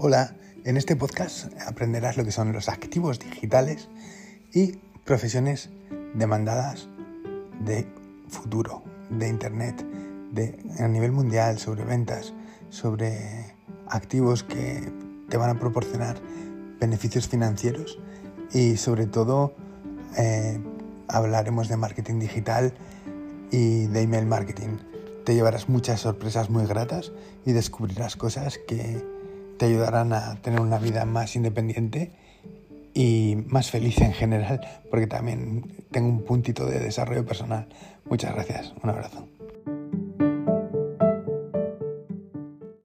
Hola, en este podcast aprenderás lo que son los activos digitales y profesiones demandadas de futuro, de Internet, de, a nivel mundial, sobre ventas, sobre activos que te van a proporcionar beneficios financieros y sobre todo eh, hablaremos de marketing digital y de email marketing. Te llevarás muchas sorpresas muy gratas y descubrirás cosas que te ayudarán a tener una vida más independiente y más feliz en general, porque también tengo un puntito de desarrollo personal. Muchas gracias, un abrazo.